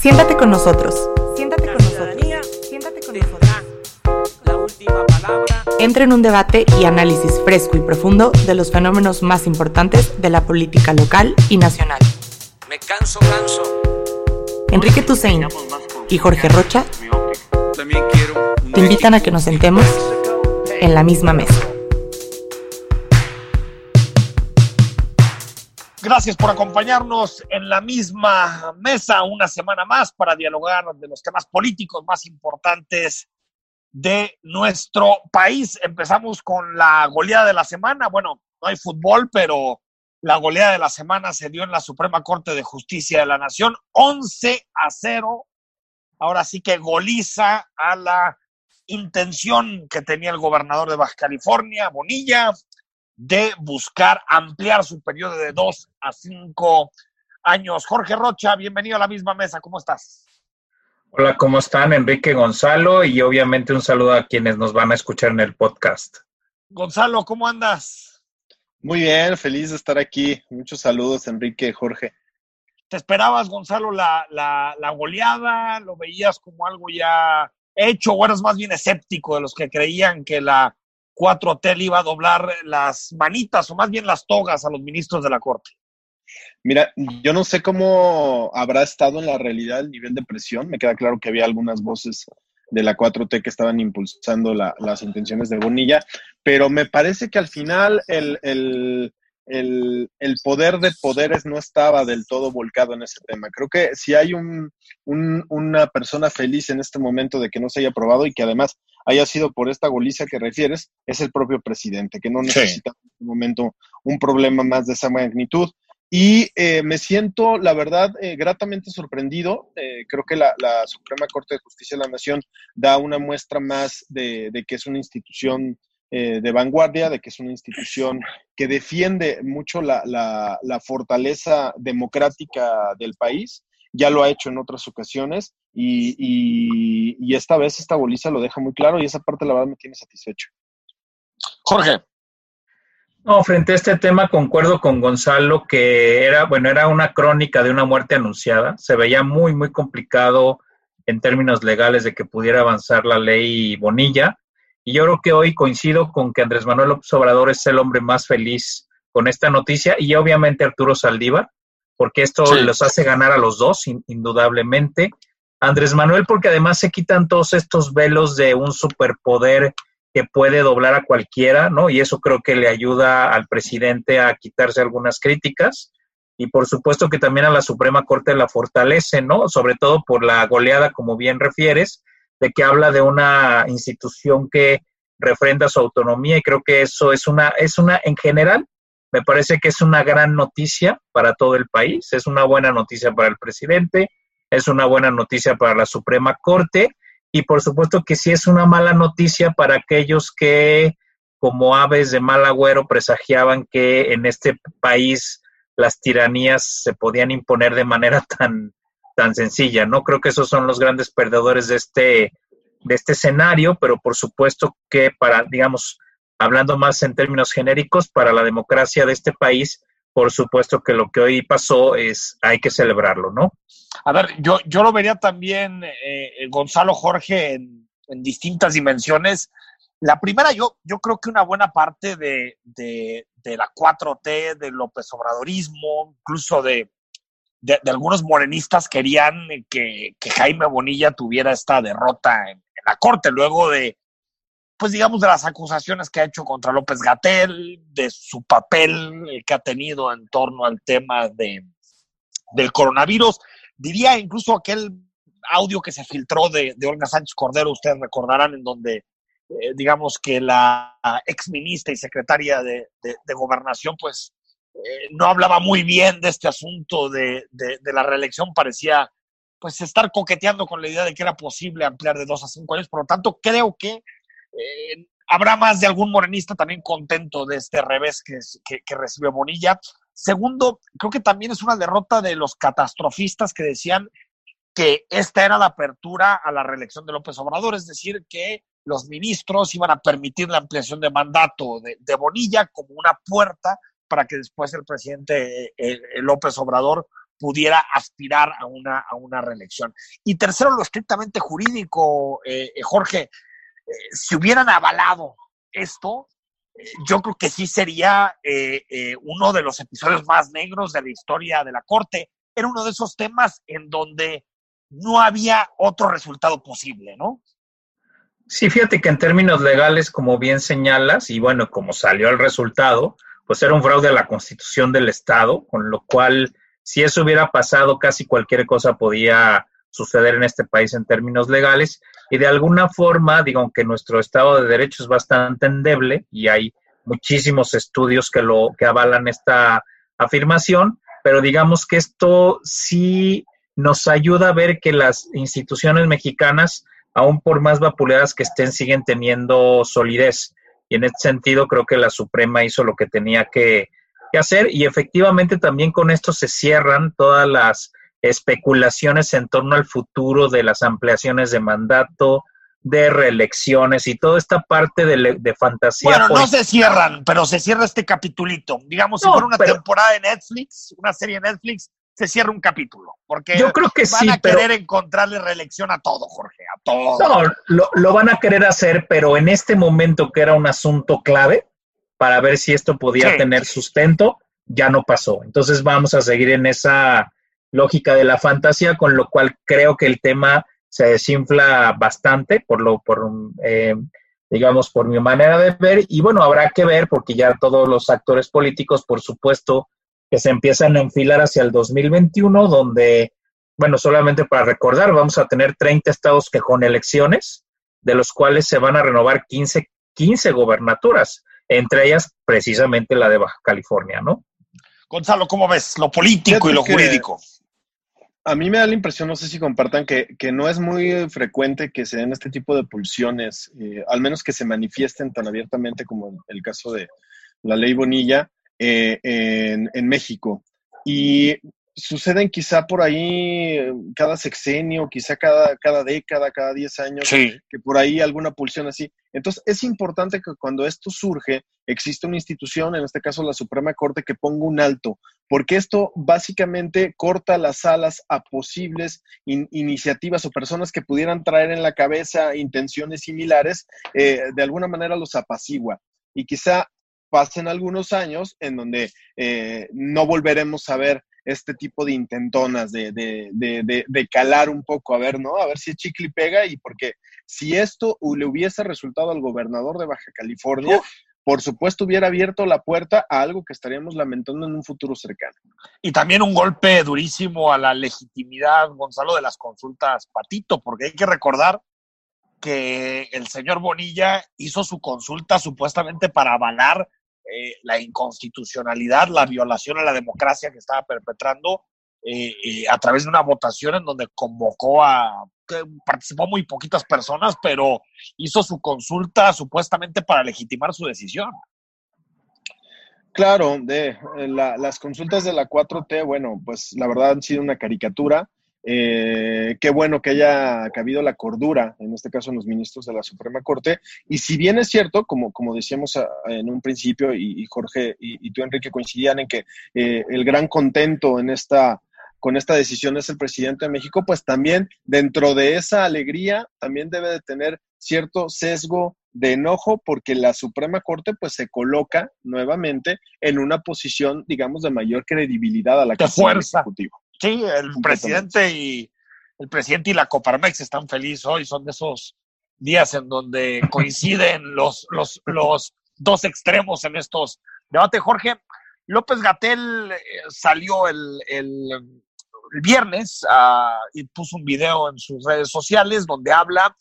Siéntate con nosotros. Siéntate con nosotros. Siéntate con nosotros. La última palabra. Entra en un debate y análisis fresco y profundo de los fenómenos más importantes de la política local y nacional. Me canso, canso. Enrique Tusein y Jorge Rocha te invitan a que nos sentemos en la misma mesa. Gracias por acompañarnos en la misma mesa una semana más para dialogar de los temas políticos más importantes de nuestro país. Empezamos con la goleada de la semana. Bueno, no hay fútbol, pero la goleada de la semana se dio en la Suprema Corte de Justicia de la Nación, 11 a 0. Ahora sí que goliza a la intención que tenía el gobernador de Baja California, Bonilla, de buscar ampliar su periodo de dos a cinco años. Jorge Rocha, bienvenido a la misma mesa. ¿Cómo estás? Hola, ¿cómo están? Enrique Gonzalo y obviamente un saludo a quienes nos van a escuchar en el podcast. Gonzalo, ¿cómo andas? Muy bien, feliz de estar aquí. Muchos saludos, Enrique, Jorge. ¿Te esperabas, Gonzalo, la, la, la goleada? ¿Lo veías como algo ya hecho o eras más bien escéptico de los que creían que la 4T le iba a doblar las manitas o más bien las togas a los ministros de la Corte? Mira, yo no sé cómo habrá estado en la realidad el nivel de presión. Me queda claro que había algunas voces de la 4T que estaban impulsando la- las intenciones de Bonilla, pero me parece que al final el, el- el- el poder de poderes no estaba del todo volcado en ese tema. Creo que si hay un- un- una persona feliz en este momento de que no se haya aprobado y que además haya sido por esta goliza que refieres, es el propio presidente, que no Sí. necesita en este momento un problema más de esa magnitud. Y eh, me siento, la verdad, eh, gratamente sorprendido. Eh, creo que la, la Suprema Corte de Justicia de la Nación da una muestra más de, de que es una institución eh, de vanguardia, de que es una institución que defiende mucho la, la- la fortaleza democrática del país. Ya lo ha hecho en otras ocasiones y, y- y esta vez esta boliza lo deja muy claro y esa parte la verdad me tiene satisfecho. Jorge. No, frente a este tema concuerdo con Gonzalo que era, bueno, era una crónica de una muerte anunciada. Se veía muy, muy complicado en términos legales de que pudiera avanzar la ley Bonilla. Y yo creo que hoy coincido con que Andrés Manuel López Obrador es el hombre más feliz con esta noticia y obviamente Arturo Saldívar, porque esto Sí. los hace ganar a los dos, in- indudablemente. Andrés Manuel, porque además se quitan todos estos velos de un superpoder que puede doblar a cualquiera, ¿no? Y eso creo que le ayuda al presidente a quitarse algunas críticas. Y por supuesto que también a la Suprema Corte la fortalece, ¿no? Sobre todo por la goleada, como bien refieres, de que habla de una institución que refrenda su autonomía y creo que eso es una, es una, en general, me parece que es una gran noticia para todo el país, es una buena noticia para el presidente, es una buena noticia para la Suprema Corte y por supuesto que sí es una mala noticia para aquellos que como aves de mal agüero presagiaban que en este país las tiranías se podían imponer de manera tan, tan sencilla, ¿no? Creo que esos son los grandes perdedores de este, de este escenario, pero por supuesto que para, digamos, hablando más en términos genéricos, para la democracia de este país, por supuesto que lo que hoy pasó es, hay que celebrarlo, ¿no? A ver, yo, yo lo vería también, eh, Gonzalo Jorge, en, distintas dimensiones. La primera, yo, yo creo que una buena parte de, de, de la 4T, del López Obradorismo, incluso de, de, algunos morenistas querían que, que, Jaime Bonilla tuviera esta derrota en, la Corte, luego de, pues digamos, de las acusaciones que ha hecho contra López Gatel, de su papel que ha tenido en torno al tema de, del coronavirus. Diría incluso aquel audio que se filtró de, de Olga Sánchez Cordero, ustedes recordarán, en donde eh, digamos que la ex ministra y secretaria de, de gobernación, pues eh, no hablaba muy bien de este asunto de, de, la reelección, parecía pues estar coqueteando con la idea de que era posible ampliar de dos a cinco años, por lo tanto creo que eh, habrá más de algún morenista también contento de este revés que, que, Bonilla. Segundo, creo que también es una derrota de los catastrofistas que decían que esta era la apertura a la reelección de López Obrador, es decir, que los ministros iban a permitir la ampliación de mandato de Bonilla como una puerta para que después el presidente eh, López Obrador pudiera aspirar a una, a una reelección. Y tercero, lo estrictamente jurídico, eh, eh, Jorge, eh, si hubieran avalado esto, yo creo que sí sería uno de los episodios más negros de la historia de la Corte. Era uno de esos temas en donde no había otro resultado posible, ¿no? Sí, fíjate que en términos legales, como bien señalas, y bueno, como salió el resultado, pues era un fraude a la constitución del Estado, con lo cual si eso hubiera pasado, casi cualquier cosa podía suceder en este país en términos legales. Y de alguna forma, digo, que nuestro Estado de Derecho es bastante endeble y hay muchísimos estudios que, lo, que avalan esta afirmación, pero digamos que esto sí nos ayuda a ver que las instituciones mexicanas, aún por más vapuleadas que estén, siguen teniendo solidez. Y en este sentido creo que la Suprema hizo lo que tenía que, hacer y efectivamente también con esto se cierran todas las especulaciones en torno al futuro de las ampliaciones de mandato, de reelecciones y toda esta parte de, de fantasía. Bueno, no se cierran, pero se cierra este capitulito. Digamos, si fuera una temporada de Netflix, una serie de Netflix, se cierra un capítulo. Porque yo creo que van a querer encontrarle reelección a todo, Jorge, a todo. No, lo, lo, van a querer hacer, pero en este momento que era un asunto clave para ver si esto podía tener sustento, ya no pasó. Entonces vamos a seguir en esa lógica de la fantasía, con lo cual creo que el tema se desinfla bastante por lo, por eh, digamos, por mi manera de ver. Y bueno, habrá que ver, porque ya todos los actores políticos, por supuesto, que se empiezan a enfilar hacia el 2021, donde, bueno, solamente para recordar, vamos a tener 30 estados que con elecciones, de los cuales se van a renovar 15, 15 gobernaturas, entre ellas precisamente la de Baja California, ¿no? Gonzalo, ¿cómo ves lo político y lo jurídico? A mí me da la impresión, no sé si compartan, que, que no es muy frecuente que se den este tipo de pulsiones, eh, al menos que se manifiesten tan abiertamente como el caso de la ley Bonilla, eh, en, México. Y suceden quizá por ahí cada sexenio, quizá cada, cada década, cada 10 años, que por ahí alguna pulsión así. Entonces, es importante que cuando esto surge, exista una institución, en este caso la Suprema Corte, que ponga un alto, porque esto básicamente corta las alas a posibles iniciativas o personas que pudieran traer en la cabeza intenciones similares, eh, de alguna manera los apacigua. Y quizá pasen algunos años en donde eh, no volveremos a ver este tipo de intentonas, de, de, de, calar un poco, a ver, ¿no? A ver si chicle pega y porque si esto le hubiese resultado al gobernador de Baja California, por supuesto hubiera abierto la puerta a algo que estaríamos lamentando en un futuro cercano. Y también un golpe durísimo a la legitimidad, Gonzalo, de las consultas Patito, porque hay que recordar que el señor Bonilla hizo su consulta supuestamente para avalar eh, la inconstitucionalidad, la violación a la democracia que estaba perpetrando eh, eh, a través de una votación en donde convocó a, participó muy poquitas personas, pero hizo su consulta supuestamente para legitimar su decisión. Claro, de las consultas de la 4T, bueno, pues la verdad han sido una caricatura. Eh, qué bueno que haya habido la cordura, en este caso en los ministros de la Suprema Corte. Y si bien es cierto, como, como decíamos ah, en un principio, y, Jorge y, tú, Enrique, coincidían en que eh, el gran contento en esta, con esta decisión es el presidente de México, pues también dentro de esa alegría también debe de tener cierto sesgo de enojo porque la Suprema Corte pues se coloca nuevamente en una posición, digamos, de mayor credibilidad a la que fuerza. El Ejecutivo. Sí, el presidente y el presidente y la Coparmex están felices hoy, son de esos días en donde coinciden los, los, los dos extremos en estos debates. Jorge, López Gatel eh, salió el, el, viernes uh, y puso un video en sus redes sociales donde habla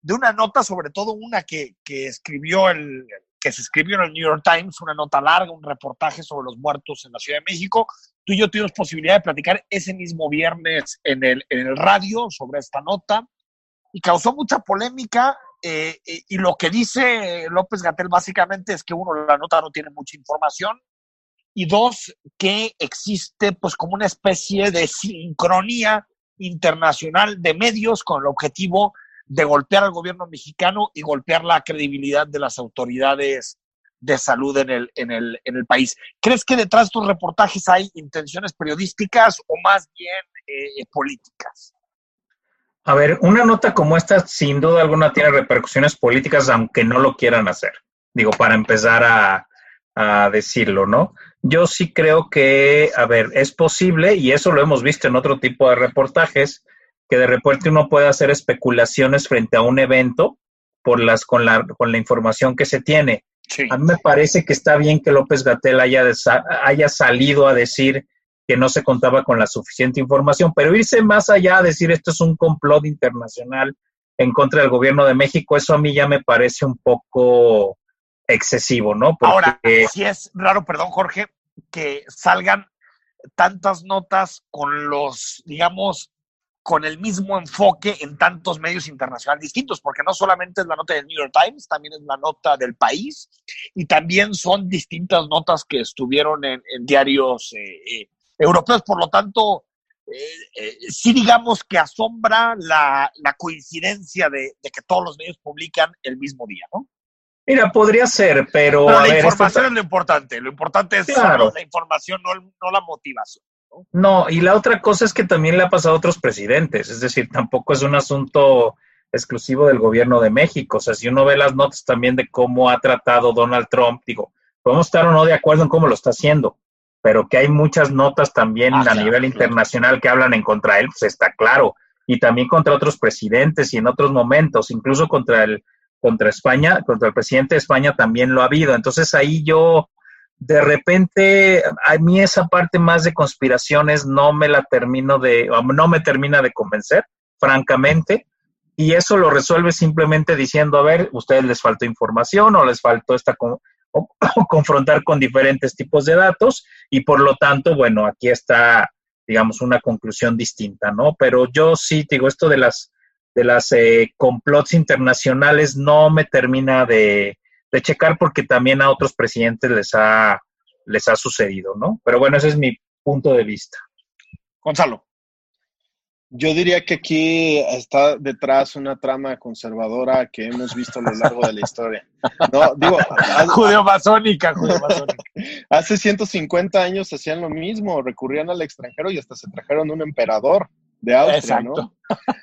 de una nota, sobre todo una que, que escribió el, que se escribió en el New York Times, una nota larga, un reportaje sobre los muertos en la Ciudad de México, Tú y yo tuvimos posibilidad de platicar ese mismo viernes en el, radio sobre esta nota y causó mucha polémica. Eh, y, lo que dice López Gatel básicamente es que uno, la nota no tiene mucha información y dos, que existe pues como una especie de sincronía internacional de medios con el objetivo de golpear al gobierno mexicano y golpear la credibilidad de las autoridades de salud en el, en, el, en el país. ¿Crees que detrás de estos reportajes hay intenciones periodísticas o más bien eh, políticas? A ver, una nota como esta sin duda alguna tiene repercusiones políticas, aunque no lo quieran hacer. Digo, para empezar a, a decirlo, ¿no? Yo sí creo que, a ver, es posible, y eso lo hemos visto en otro tipo de reportajes, que de repente uno puede hacer especulaciones frente a un evento por las, con, la, con la información que se tiene. A mí me parece que está bien que López Gatel haya, haya salido a decir que no se contaba con la suficiente información, pero irse más allá a decir esto es un complot internacional en contra del gobierno de México, eso a mí ya me parece un poco excesivo, ¿no? Porque... Ahora, sí es raro, perdón Jorge, que salgan tantas notas con los, digamos, con el mismo enfoque en tantos medios internacionales distintos, porque no solamente es la nota del New York Times, también es la nota del país y también son distintas notas que estuvieron en, diarios eh, eh, europeos. Por lo tanto, eh, sí digamos que asombra la, coincidencia de, que todos los medios publican el mismo día, ¿no? Mira, podría ser, pero... la información es lo importante, lo importante es la información, no, no la motivación. No, y la otra cosa es que también le ha pasado a otros presidentes, es decir, tampoco es un asunto exclusivo del gobierno de México. O sea, si uno ve las notas también de cómo ha tratado Donald Trump, digo, podemos estar o no de acuerdo en cómo lo está haciendo, pero que hay muchas notas también ah, a nivel internacional que hablan en contra de él, pues está claro. Y también contra otros presidentes y en otros momentos, incluso contra el contra España, contra el presidente de España también lo ha habido. Entonces ahí yo de repente a mí esa parte más de conspiraciones no me la termino de, no me termina de convencer, francamente, y eso lo resuelve simplemente diciendo, a ver, ustedes les faltó información o les faltó esta confrontar con diferentes tipos de datos y por lo tanto, bueno, aquí está, digamos, una conclusión distinta, ¿no? Pero yo sí digo, esto de las de las eh, complots internacionales no me termina de, de checar porque también a otros presidentes les ha, les ha sucedido, ¿no? Pero bueno, ese es mi punto de vista. Gonzalo. Yo diría que aquí está detrás una trama conservadora que hemos visto a lo largo de la historia. No, digo, judeo-masónica, Hace 150 años hacían lo mismo, recurrían al extranjero y hasta se trajeron un emperador de Austria, ¿no?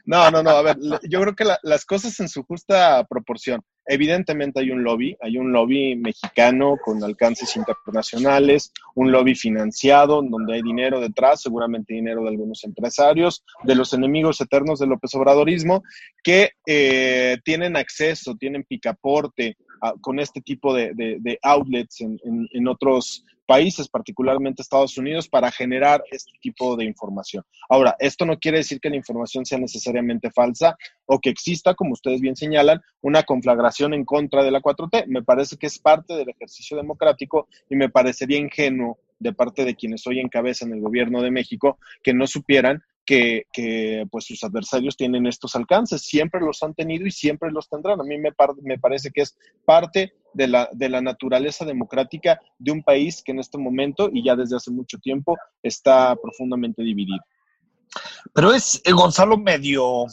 No, no, no, a ver, yo creo que las cosas en su justa proporción. Evidentemente hay un lobby, hay un lobby mexicano con alcances internacionales, un lobby financiado, donde hay dinero detrás, seguramente dinero de algunos empresarios, de los enemigos eternos del López Obradorismo, que eh, tienen acceso, tienen picaporte con este tipo de, outlets en, en otros países, particularmente Estados Unidos, para generar este tipo de información. Ahora, esto no quiere decir que la información sea necesariamente falsa o que exista, como ustedes bien señalan, una conflagración en contra de la 4T. Me parece que es parte del ejercicio democrático y me parecería ingenuo de parte de quienes hoy encabezan el gobierno de México que no supieran que, pues sus adversarios tienen estos alcances, siempre los han tenido y siempre los tendrán. A mí me, me parece que es parte de la, de la naturaleza democrática de un país que en este momento y ya desde hace mucho tiempo está profundamente dividido. Pero es, eh, Gonzalo, medio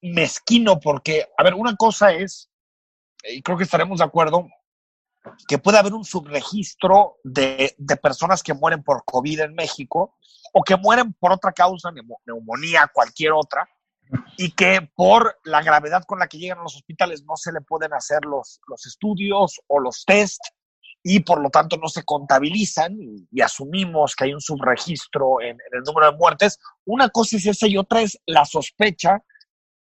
mezquino porque, a ver, una cosa es, y creo que estaremos de acuerdo, que puede haber un subregistro de, de, personas que mueren por COVID en México o que mueren por otra causa, neumonía, cualquier otra, y que por la gravedad con la que llegan a los hospitales no se le pueden hacer los, los estudios o los test y por lo tanto no se contabilizan y, asumimos que hay un subregistro en, el número de muertes. Una cosa es esa y otra es la sospecha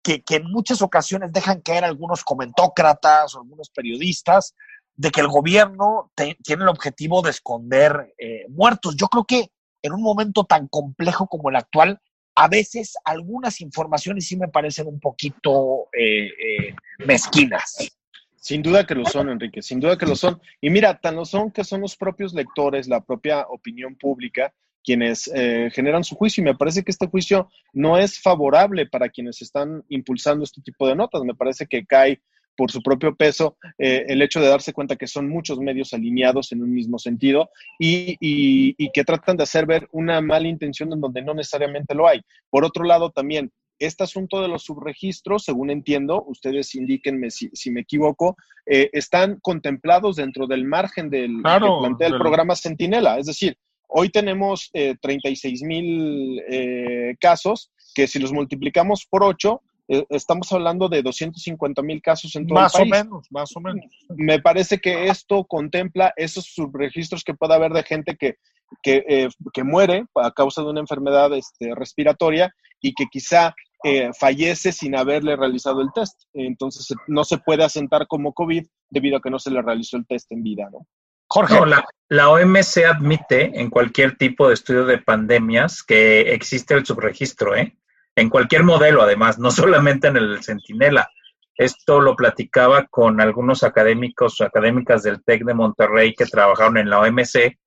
que, que en muchas ocasiones dejan caer algunos comentócratas o algunos periodistas de que el gobierno tiene el objetivo de esconder eh, muertos. Yo creo que en un momento tan complejo como el actual, a veces algunas informaciones sí me parecen un poquito eh, eh, mezquinas. Sin duda que lo son, Enrique, sin duda que lo son. Y mira, tan lo son que son los propios lectores, la propia opinión pública, quienes generan su juicio. Y me parece que este juicio no es favorable para quienes están impulsando este tipo de notas. Me parece que cae por su propio peso eh, el hecho de darse cuenta que son muchos medios alineados en un mismo sentido y, y, que tratan de hacer ver una mala intención en donde no necesariamente lo hay. Por otro lado, también este asunto de los subregistros, según entiendo, ustedes indíquenme si, si me equivoco, eh, están contemplados dentro del margen del Claro, que plantea el programa Centinela. Es decir, hoy tenemos eh, 36 mil eh, casos, que si los multiplicamos por 8, estamos hablando de 250 mil casos en todo Más el o país. menos, más o menos. Me parece que esto contempla esos subregistros que puede haber de gente que, que, eh, que muere a causa de una enfermedad este, respiratoria y que quizá eh, fallece sin haberle realizado el test. Entonces eh, no se puede asentar como COVID debido a que no se le realizó el test en vida, ¿no? Jorge, No, la, la OMS admite en cualquier tipo de estudio de pandemias que existe el subregistro, ¿eh? En cualquier modelo, además, no solamente en el Centinela. Esto lo platicaba con algunos académicos o académicas del TEC de Monterrey que trabajaron en la OMC,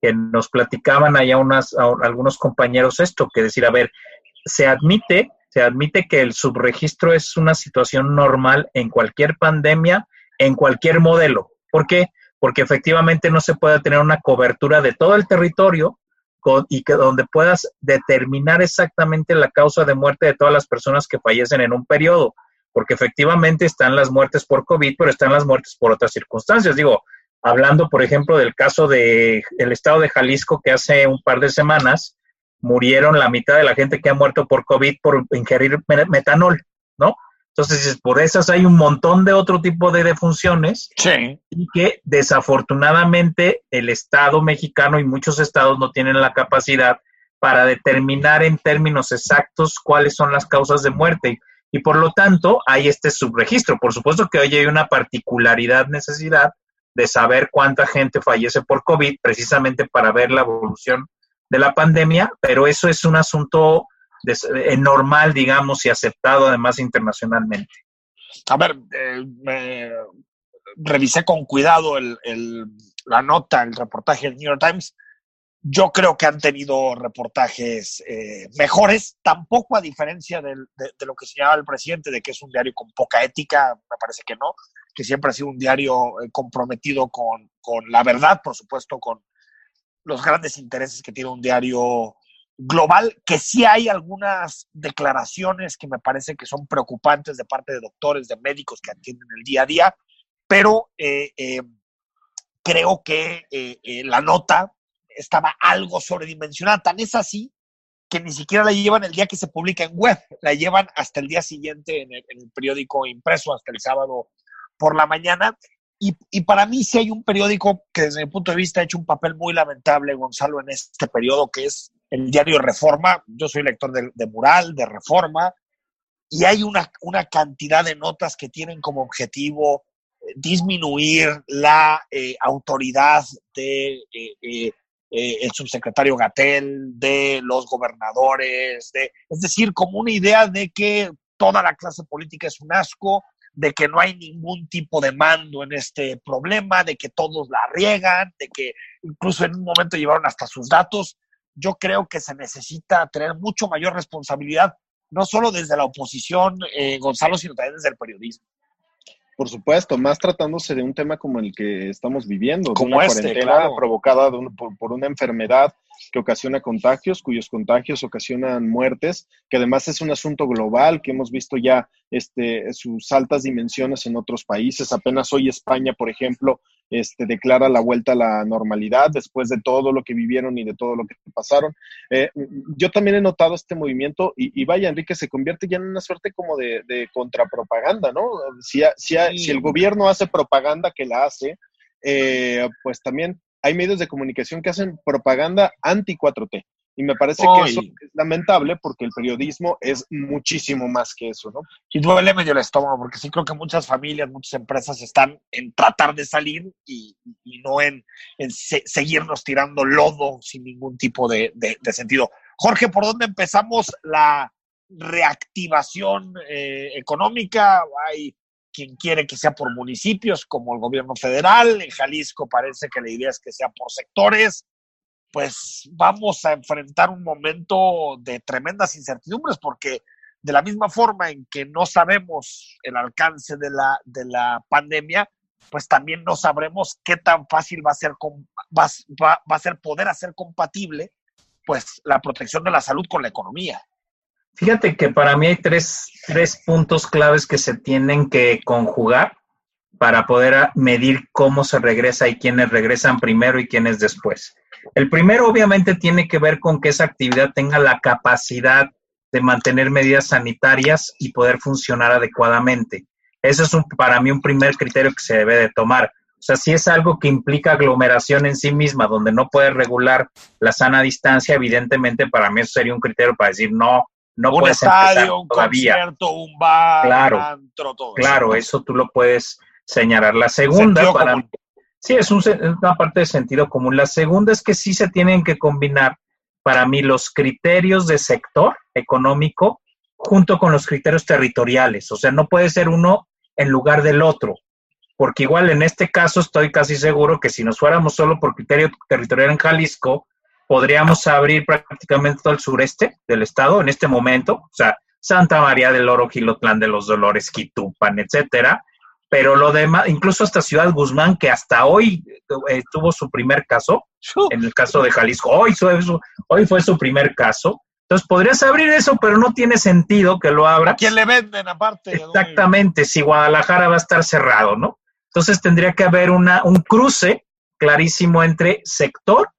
que nos platicaban allá unas, a algunos compañeros esto, que decir, a ver, se admite, se admite que el subregistro es una situación normal en cualquier pandemia, en cualquier modelo. ¿Por qué? Porque efectivamente no se puede tener una cobertura de todo el territorio con, y que donde puedas determinar exactamente la causa de muerte de todas las personas que fallecen en un periodo, porque efectivamente están las muertes por COVID, pero están las muertes por otras circunstancias. Digo, hablando, por ejemplo, del caso de el estado de Jalisco que hace un par de semanas murieron la mitad de la gente que ha muerto por COVID por ingerir metanol, ¿no? Entonces, por esas hay un montón de otro tipo de defunciones sí. y que desafortunadamente el Estado mexicano y muchos estados no tienen la capacidad para determinar en términos exactos cuáles son las causas de muerte. Y por lo tanto, hay este subregistro. Por supuesto que hoy hay una particularidad, necesidad de saber cuánta gente fallece por COVID, precisamente para ver la evolución de la pandemia, pero eso es un asunto normal, digamos, y aceptado además internacionalmente. A ver, eh, revisé con cuidado el, el, la nota, el reportaje del New York Times. Yo creo que han tenido reportajes eh, mejores, tampoco a diferencia del, de, de, lo que señalaba el presidente, de que es un diario con poca ética, me parece que no, que siempre ha sido un diario eh, comprometido con, con la verdad, por supuesto, con los grandes intereses que tiene un diario global, que sí hay algunas declaraciones que me parece que son preocupantes de parte de doctores, de médicos que atienden el día a día, pero eh, eh, creo que eh, la nota estaba algo sobredimensionada. Tan es así que ni siquiera la llevan el día que se publica en web, la llevan hasta el día siguiente en el, en el periódico impreso, hasta el sábado por la mañana. Y, y, para mí sí hay un periódico que desde mi punto de vista ha hecho un papel muy lamentable, Gonzalo, en este periodo, que es el diario Reforma. Yo soy lector de, de Mural, de Reforma, y hay una, una, cantidad de notas que tienen como objetivo eh, disminuir la eh, autoridad de eh, eh, el subsecretario Gatel, de los gobernadores, de, es decir, como una idea de que toda la clase política es un asco, de que no hay ningún tipo de mando en este problema, de que todos la riegan, de que incluso en un momento llevaron hasta sus datos. Yo creo que se necesita tener mucho mayor responsabilidad, no solo desde la oposición, eh, Gonzalo, sino también desde el periodismo. Por supuesto, más tratándose de un tema como el que estamos viviendo, como una este, cuarentena claro. provocada un, por, por, una enfermedad que ocasiona contagios, cuyos contagios ocasionan muertes, que además es un asunto global que hemos visto ya este, sus altas dimensiones en otros países. Apenas hoy España, por ejemplo, este, declara la vuelta a la normalidad después de todo lo que vivieron y de todo lo que pasaron. Eh, yo también he notado este movimiento y, y, vaya, Enrique, se convierte ya en una suerte como de, de contrapropaganda, ¿no? Si, si, sí. si, el gobierno hace propaganda que la hace, eh, pues también hay medios de comunicación que hacen propaganda anti-4T. Y me parece Oy. que eso es lamentable porque el periodismo es muchísimo más que eso, ¿no? Y duele medio el estómago porque sí creo que muchas familias, muchas empresas están en tratar de salir y, y no en, en se, seguirnos tirando lodo sin ningún tipo de, de, de, sentido. Jorge, ¿por dónde empezamos la reactivación eh, económica? Hay quien quiere que sea por municipios, como el gobierno federal. En Jalisco parece que la idea es que sea por sectores pues vamos a enfrentar un momento de tremendas incertidumbres porque de la misma forma en que no sabemos el alcance de la, de la pandemia, pues también no sabremos qué tan fácil va a ser, va, va, va a ser poder hacer compatible pues la protección de la salud con la economía. Fíjate que para mí hay tres, tres puntos claves que se tienen que conjugar para poder medir cómo se regresa y quiénes regresan primero y quiénes después. El primero obviamente tiene que ver con que esa actividad tenga la capacidad de mantener medidas sanitarias y poder funcionar adecuadamente. Ese es un, para mí un primer criterio que se debe de tomar. O sea, si es algo que implica aglomeración en sí misma, donde no puede regular la sana distancia, evidentemente para mí eso sería un criterio para decir no, no un puedes estadio, un todavía. concierto, un bar, Claro, un antro, todo Claro, eso. eso tú lo puedes señalar. La segunda, para sí, es, un, es una parte de sentido común. La segunda es que sí se tienen que combinar para mí los criterios de sector económico junto con los criterios territoriales. O sea, no puede ser uno en lugar del otro, porque igual en este caso estoy casi seguro que si nos fuéramos solo por criterio territorial en Jalisco, podríamos abrir prácticamente todo el sureste del estado en este momento, o sea, Santa María del Oro, Gilotlán de los Dolores, Quitupan, etcétera, pero lo demás, incluso hasta Ciudad Guzmán, que hasta hoy eh, tuvo su primer caso, en el caso de Jalisco, hoy fue, su, hoy fue su primer caso. Entonces podrías abrir eso, pero no tiene sentido que lo abra. ¿A quién le venden aparte? Exactamente, si Guadalajara va a estar cerrado, ¿no? Entonces tendría que haber una, un cruce clarísimo entre sector,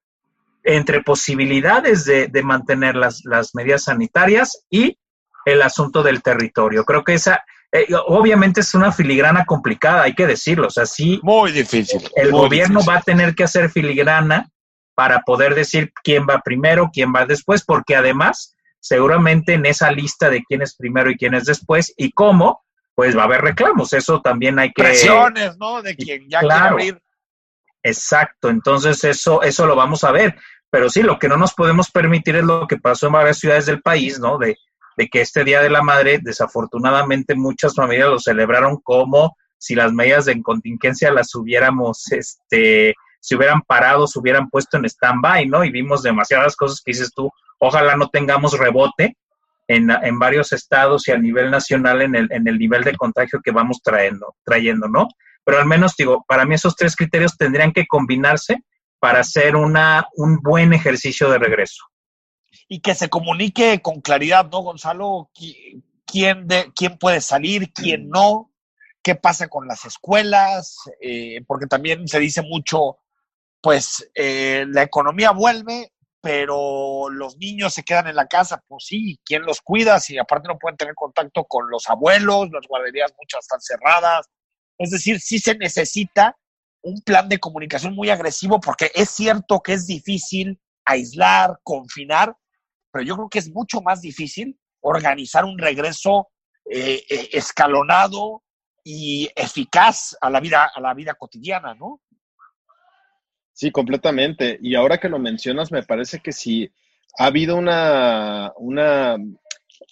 entre posibilidades de, de mantener las, las medidas sanitarias y el asunto del territorio. Creo que esa, eh, obviamente es una filigrana complicada, hay que decirlo. O sea, sí, Muy difícil. el muy gobierno difícil. va a tener que hacer filigrana para poder decir quién va primero, quién va después, porque además, seguramente en esa lista de quién es primero y quién es después y cómo, pues va a haber reclamos. Eso también hay que. Presiones, ¿no? De quien ya Claro. quiere abrir. Exacto, entonces eso, eso lo vamos a ver. Pero sí, lo que no nos podemos permitir es lo que pasó en varias ciudades del país, ¿no? De, de que este Día de la Madre, desafortunadamente, muchas familias lo celebraron como si las medidas de contingencia las hubiéramos, este, se hubieran parado, se hubieran puesto en stand-by, ¿no? Y vimos demasiadas cosas que dices tú, ojalá no tengamos rebote en, en varios estados y a nivel nacional en el, en el nivel de contagio que vamos trayendo, trayendo, ¿no? Pero al menos, digo, para mí esos tres criterios tendrían que combinarse para hacer una, un buen ejercicio de regreso. Y que se comunique con claridad, ¿no, Gonzalo? Qui- ¿Quién, de, quién puede salir, quién no? ¿Qué pasa con las escuelas? Eh, porque también se dice mucho, pues eh, la economía vuelve, pero los niños se quedan en la casa, pues sí, ¿quién los cuida? Si aparte no pueden tener contacto con los abuelos, las guarderías muchas están cerradas. Es decir, sí se necesita un plan de comunicación muy agresivo porque es cierto que es difícil aislar, confinar, pero yo creo que es mucho más difícil organizar un regreso eh, eh, escalonado y eficaz a la vida a la vida cotidiana, ¿no? Sí, completamente. Y ahora que lo mencionas, me parece que sí ha habido una, una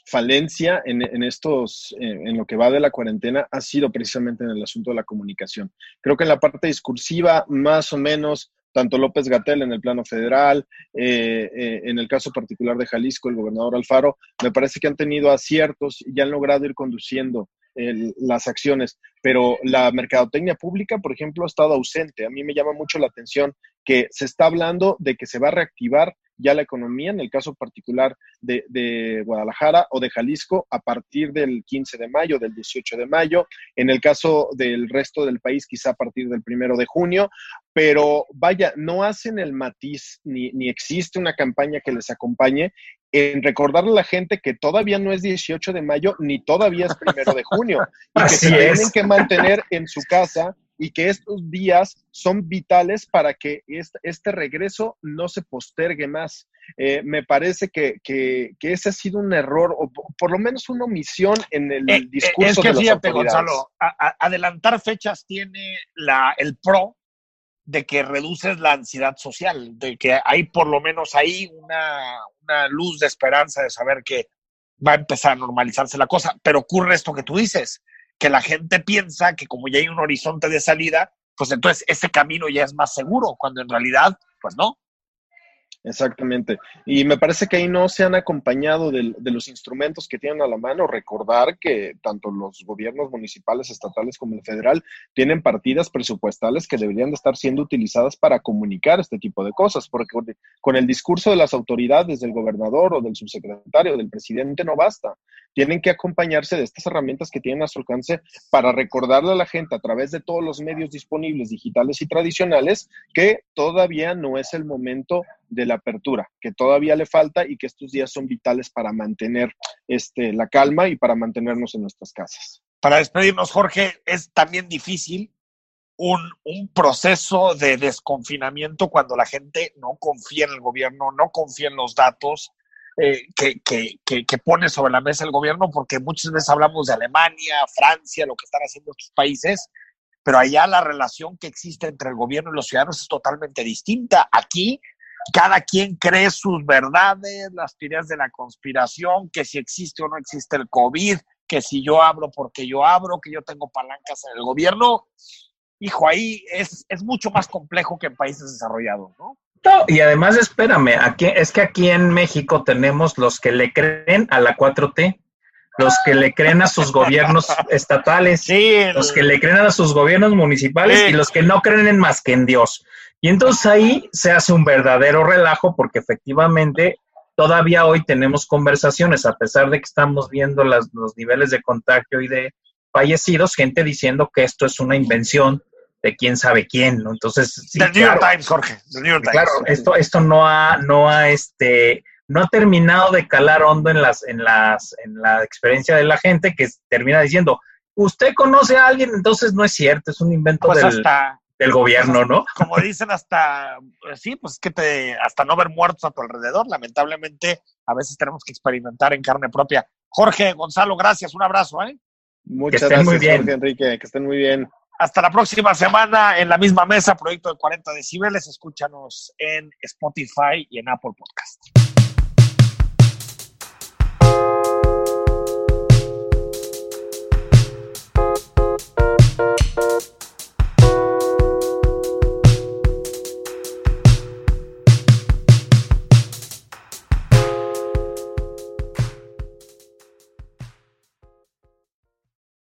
falencia en, estos, en, lo que va de la cuarentena, ha sido precisamente en el asunto de la comunicación. Creo que en la parte discursiva, más o menos, tanto López Gatel en el plano federal, eh, eh, en el caso particular de Jalisco, el gobernador Alfaro, me parece que han tenido aciertos y han logrado ir conduciendo las acciones, pero la mercadotecnia pública, por ejemplo, ha estado ausente. A mí me llama mucho la atención que se está hablando de que se va a reactivar ya la economía, en el caso particular de, de, Guadalajara o de Jalisco, a partir del 15 de mayo, del 18 de mayo, en el caso del resto del país, quizá a partir del primero de junio, pero vaya, no hacen el matiz ni, ni existe una campaña que les acompañe en recordarle a la gente que todavía no es 18 de mayo ni todavía es primero de junio y que se tienen que mantener en su casa y que estos días son vitales para que este, regreso no se postergue más. Eh, me parece que, que, que, ese ha sido un error o por lo menos una omisión en el Eh, discurso eh, es que de fíjate. Gonzalo, a- a- adelantar fechas tiene la, el pro de que reduces la ansiedad social, de que hay por lo menos ahí una, una luz de esperanza de saber que va a empezar a normalizarse la cosa. Pero ocurre esto que tú dices, que la gente piensa que como ya hay un horizonte de salida, pues entonces ese camino ya es más seguro, cuando en realidad, pues no. Exactamente. Y me parece que ahí no se han acompañado de, de, los instrumentos que tienen a la mano. Recordar que tanto los gobiernos municipales, estatales como el federal tienen partidas presupuestales que deberían de estar siendo utilizadas para comunicar este tipo de cosas, porque con el discurso de las autoridades, del gobernador o del subsecretario, del presidente, no basta. Tienen que acompañarse de estas herramientas que tienen a su alcance para recordarle a la gente a través de todos los medios disponibles, digitales y tradicionales, que todavía no es el momento de la apertura, que todavía le falta y que estos días son vitales para mantener este, la calma y para mantenernos en nuestras casas. Para despedirnos, Jorge, es también difícil un, un, proceso de desconfinamiento cuando la gente no confía en el gobierno, no confía en los datos eh, que, que, que, que, pone sobre la mesa el gobierno, porque muchas veces hablamos de Alemania, Francia, lo que están haciendo estos países, pero allá la relación que existe entre el gobierno y los ciudadanos es totalmente distinta. Aquí cada quien cree sus verdades, las teorías de la conspiración, que si existe o no existe el COVID, que si yo abro porque yo abro, que yo tengo palancas en el gobierno. Hijo, ahí es, es mucho más complejo que en países desarrollados, ¿no? No, y además, espérame, aquí, es que aquí en México tenemos los que le creen a la 4T, los que le creen a sus gobiernos estatales, sí, el... los que le creen a sus gobiernos municipales sí. y los que no creen en más que en Dios. Y entonces ahí se hace un verdadero relajo porque efectivamente todavía hoy tenemos conversaciones, a pesar de que estamos viendo las, los niveles de contagio y de fallecidos, gente diciendo que esto es una invención de quién sabe quién, ¿no? Entonces, sí, Del New York Times, Jorge, del New York Times. Claro, esto, esto no ha, no ha, este, no ha terminado de calar hondo en las, en las, en la experiencia de la gente que termina diciendo, usted conoce a alguien, entonces no es cierto, es un invento pues del, hasta, del gobierno, pues, ¿no? Como dicen hasta, sí, pues que te, hasta no ver muertos a tu alrededor, lamentablemente a veces tenemos que experimentar en carne propia. Jorge, Gonzalo, gracias, un abrazo, ¿eh? Muchas gracias, muy bien. Jorge Enrique, que estén muy bien. Hasta la próxima semana en la misma mesa, proyecto de 40 decibeles. Escúchanos en Spotify y en Apple Podcast.